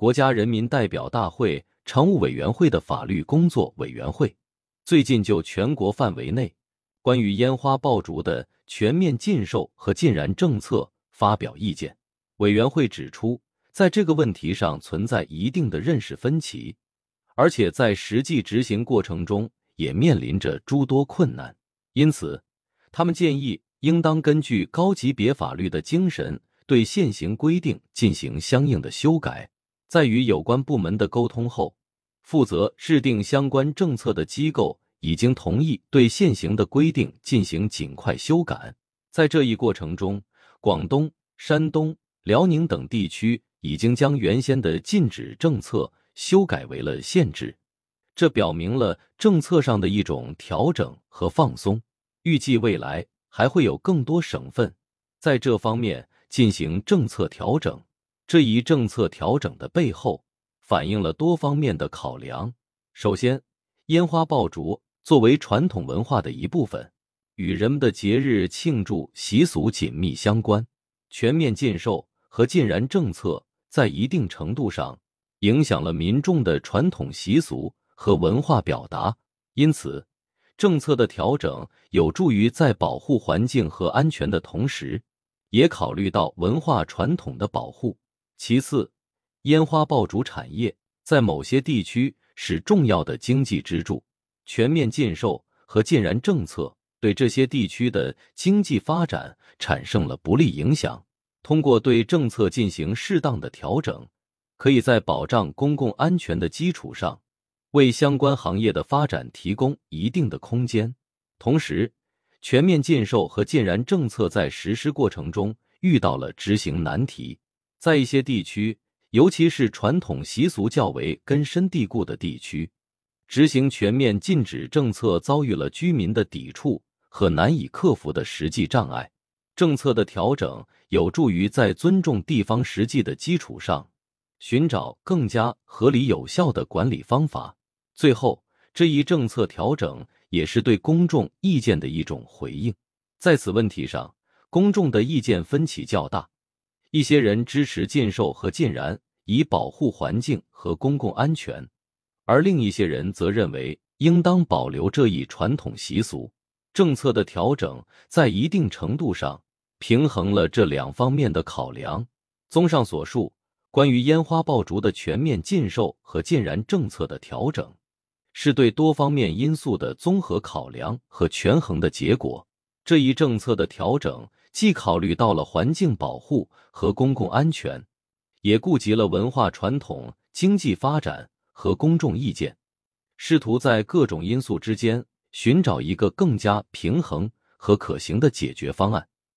国家人民代表大会常务委员会的法律工作委员会最近就全国范围内关于烟花爆竹的全面禁售和禁燃政策发表意见。委员会指出，在这个问题上存在一定的认识分歧，而且在实际执行过程中也面临着诸多困难。因此，他们建议应当根据高级别法律的精神。对现行规定进行相应的修改，在与有关部门的沟通后，负责制定相关政策的机构已经同意对现行的规定进行尽快修改。在这一过程中，广东、山东、辽宁等地区已经将原先的禁止政策修改为了限制，这表明了政策上的一种调整和放松。预计未来还会有更多省份在这方面。进行政策调整，这一政策调整的背后反映了多方面的考量。首先，烟花爆竹作为传统文化的一部分，与人们的节日庆祝习俗紧密相关。全面禁售和禁燃政策在一定程度上影响了民众的传统习俗和文化表达，因此，政策的调整有助于在保护环境和安全的同时。也考虑到文化传统的保护。其次，烟花爆竹产业在某些地区是重要的经济支柱，全面禁售和禁燃政策对这些地区的经济发展产生了不利影响。通过对政策进行适当的调整，可以在保障公共安全的基础上，为相关行业的发展提供一定的空间，同时。全面禁售和禁燃政策在实施过程中遇到了执行难题，在一些地区，尤其是传统习俗较为根深蒂固的地区，执行全面禁止政策遭遇了居民的抵触和难以克服的实际障碍。政策的调整有助于在尊重地方实际的基础上，寻找更加合理有效的管理方法。最后，这一政策调整。也是对公众意见的一种回应。在此问题上，公众的意见分歧较大。一些人支持禁售和禁燃，以保护环境和公共安全；而另一些人则认为应当保留这一传统习俗。政策的调整在一定程度上平衡了这两方面的考量。综上所述，关于烟花爆竹的全面禁售和禁燃政策的调整。是对多方面因素的综合考量和权衡的结果。这一政策的调整既考虑到了环境保护和公共安全，也顾及了文化传统、经济发展和公众意见，试图在各种因素之间寻找一个更加平衡和可行的解决方案。